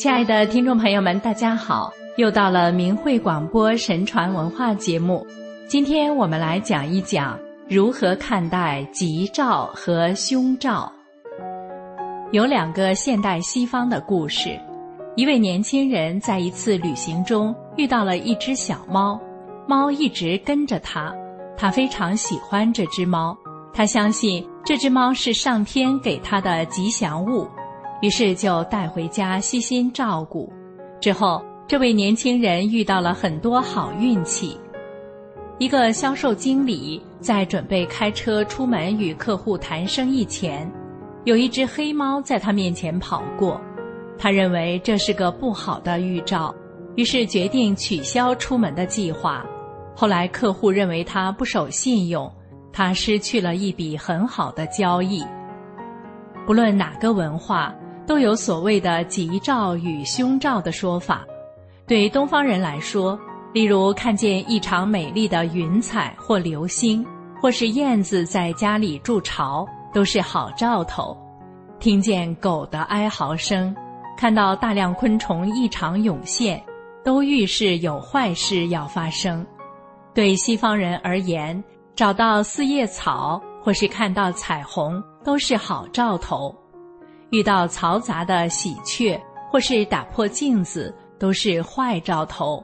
亲爱的听众朋友们，大家好！又到了明慧广播神传文化节目，今天我们来讲一讲如何看待吉兆和凶兆。有两个现代西方的故事：一位年轻人在一次旅行中遇到了一只小猫，猫一直跟着他，他非常喜欢这只猫，他相信这只猫是上天给他的吉祥物。于是就带回家悉心照顾。之后，这位年轻人遇到了很多好运气。一个销售经理在准备开车出门与客户谈生意前，有一只黑猫在他面前跑过。他认为这是个不好的预兆，于是决定取消出门的计划。后来，客户认为他不守信用，他失去了一笔很好的交易。不论哪个文化。都有所谓的吉兆与凶兆的说法。对东方人来说，例如看见异常美丽的云彩或流星，或是燕子在家里筑巢，都是好兆头；听见狗的哀嚎声，看到大量昆虫异常涌现，都预示有坏事要发生。对西方人而言，找到四叶草或是看到彩虹，都是好兆头。遇到嘈杂的喜鹊，或是打破镜子，都是坏兆头。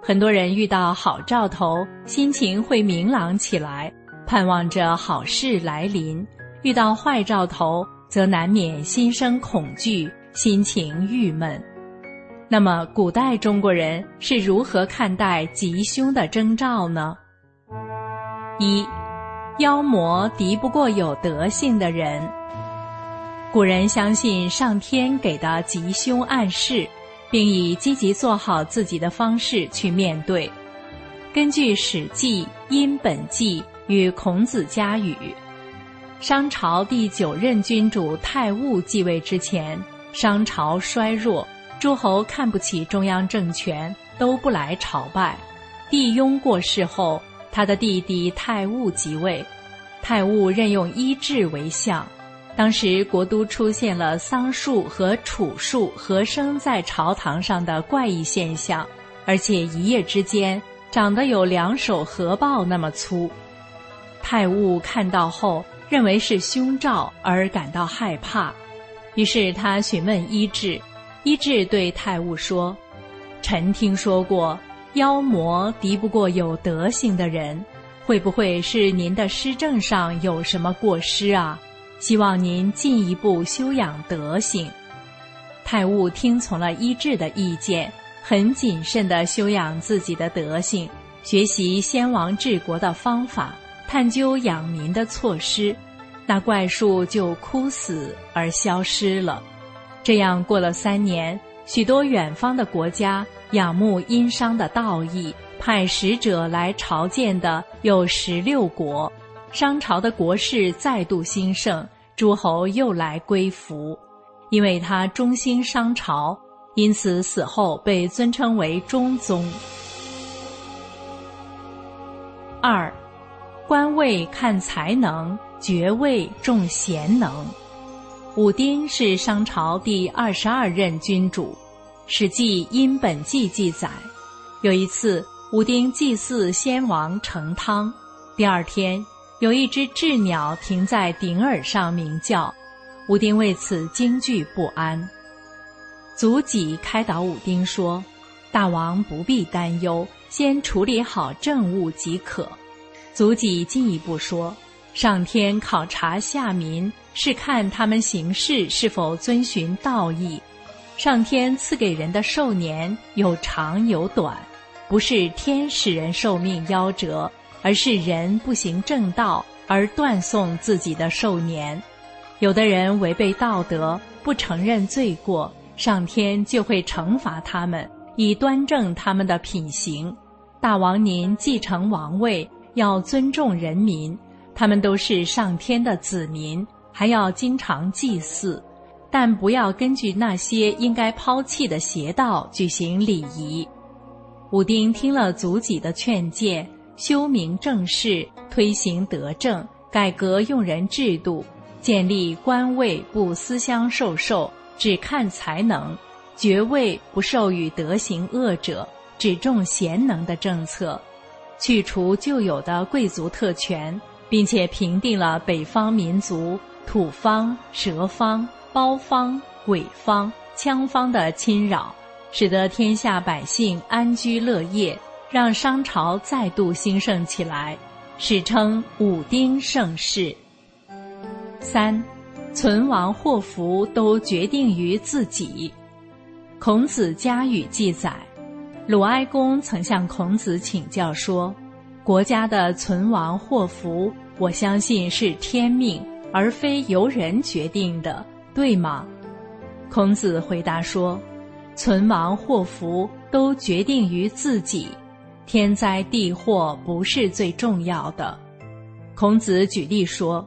很多人遇到好兆头，心情会明朗起来，盼望着好事来临；遇到坏兆头，则难免心生恐惧，心情郁闷。那么，古代中国人是如何看待吉凶的征兆呢？一，妖魔敌不过有德性的人。古人相信上天给的吉凶暗示，并以积极做好自己的方式去面对。根据《史记·殷本纪》与孔子家语，商朝第九任君主太戊继位之前，商朝衰弱，诸侯看不起中央政权，都不来朝拜。帝雍过世后，他的弟弟太戊即位，太戊任用伊稚为相。当时国都出现了桑树和楚树合生在朝堂上的怪异现象，而且一夜之间长得有两手合抱那么粗。太戊看到后认为是凶兆而感到害怕，于是他询问医治。医治对太戊说：“臣听说过妖魔敌不过有德行的人，会不会是您的施政上有什么过失啊？”希望您进一步修养德行。太戊听从了医治的意见，很谨慎地修养自己的德行，学习先王治国的方法，探究养民的措施，那怪树就枯死而消失了。这样过了三年，许多远方的国家仰慕殷商的道义，派使者来朝见的有十六国。商朝的国势再度兴盛，诸侯又来归服，因为他忠心商朝，因此死后被尊称为中宗。二，官位看才能，爵位重贤能。武丁是商朝第二十二任君主，《史记·殷本纪》记载，有一次武丁祭祀先王成汤，第二天。有一只鸷鸟停在顶耳上鸣叫，武丁为此惊惧不安。祖己开导武丁说：“大王不必担忧，先处理好政务即可。”祖己进一步说：“上天考察下民，是看他们行事是否遵循道义。上天赐给人的寿年有长有短，不是天使人寿命夭折。”而是人不行正道而断送自己的寿年，有的人违背道德不承认罪过，上天就会惩罚他们，以端正他们的品行。大王您继承王位要尊重人民，他们都是上天的子民，还要经常祭祀，但不要根据那些应该抛弃的邪道举行礼仪。武丁听了祖己的劝诫。修明正事，推行德政，改革用人制度，建立官位不私相授受，只看才能，爵位不授予德行恶者，只重贤能的政策，去除旧有的贵族特权，并且平定了北方民族土方、蛇方、包方、鬼方、羌方的侵扰，使得天下百姓安居乐业，让商朝再度兴盛起来，史称武丁盛世。三。存亡祸福都决定于自己。孔子家语记载，鲁哀公曾向孔子请教说：“国家的存亡祸福，我相信是天命，而非由人决定的，对吗？”孔子回答说：“存亡祸福都决定于自己，天灾地祸不是最重要的。”孔子举例说，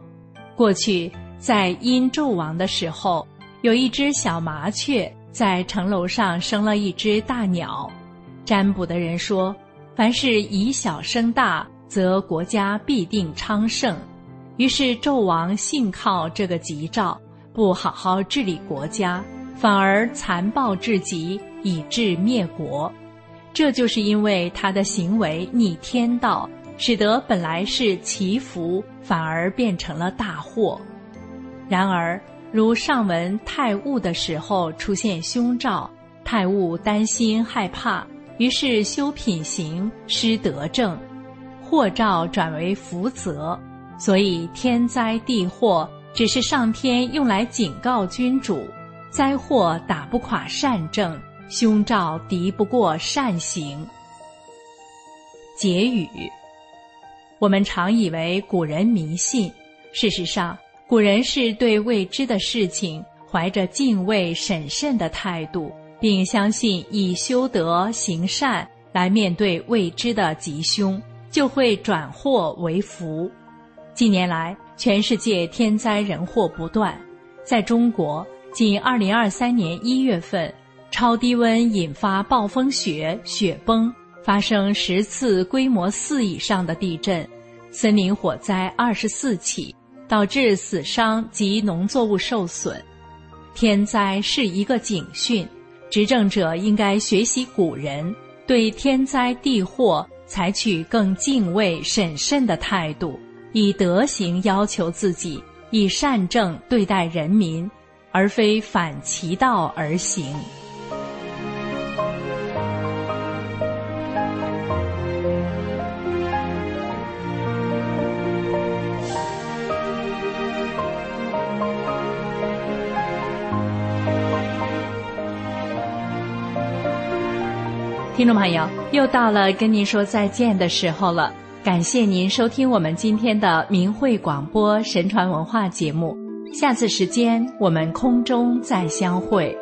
过去。在殷纣王的时候，有一只小麻雀在城楼上生了一只大鸟。占卜的人说，凡是以小生大，则国家必定昌盛。于是纣王信靠这个吉兆，不好好治理国家，反而残暴至极，以致灭国。这就是因为他的行为逆天道，使得本来是祈福，反而变成了大祸。然而，如上文太戊的时候出现凶兆，太戊担心害怕，于是修品行，施德政，祸兆转为福泽。所以天灾地祸只是上天用来警告君主，灾祸打不垮善政，凶兆敌不过善行。结语：我们常以为古人迷信，事实上。古人是对未知的事情怀着敬畏审慎的态度，并相信以修德行善来面对未知的吉凶，就会转祸为福。近年来，全世界天灾人祸不断，在中国，仅2023年1月份，超低温引发暴风雪、雪崩，发生十次规模四以上的地震，森林火灾二十四起。导致死伤及农作物受损，天灾是一个警讯，执政者应该学习古人，对天灾地祸采取更敬畏审慎的态度，以德行要求自己，以善政对待人民，而非反其道而行。听众朋友，又到了跟您说再见的时候了。感谢您收听我们今天的明慧广播神传文化节目。下次时间我们空中再相会。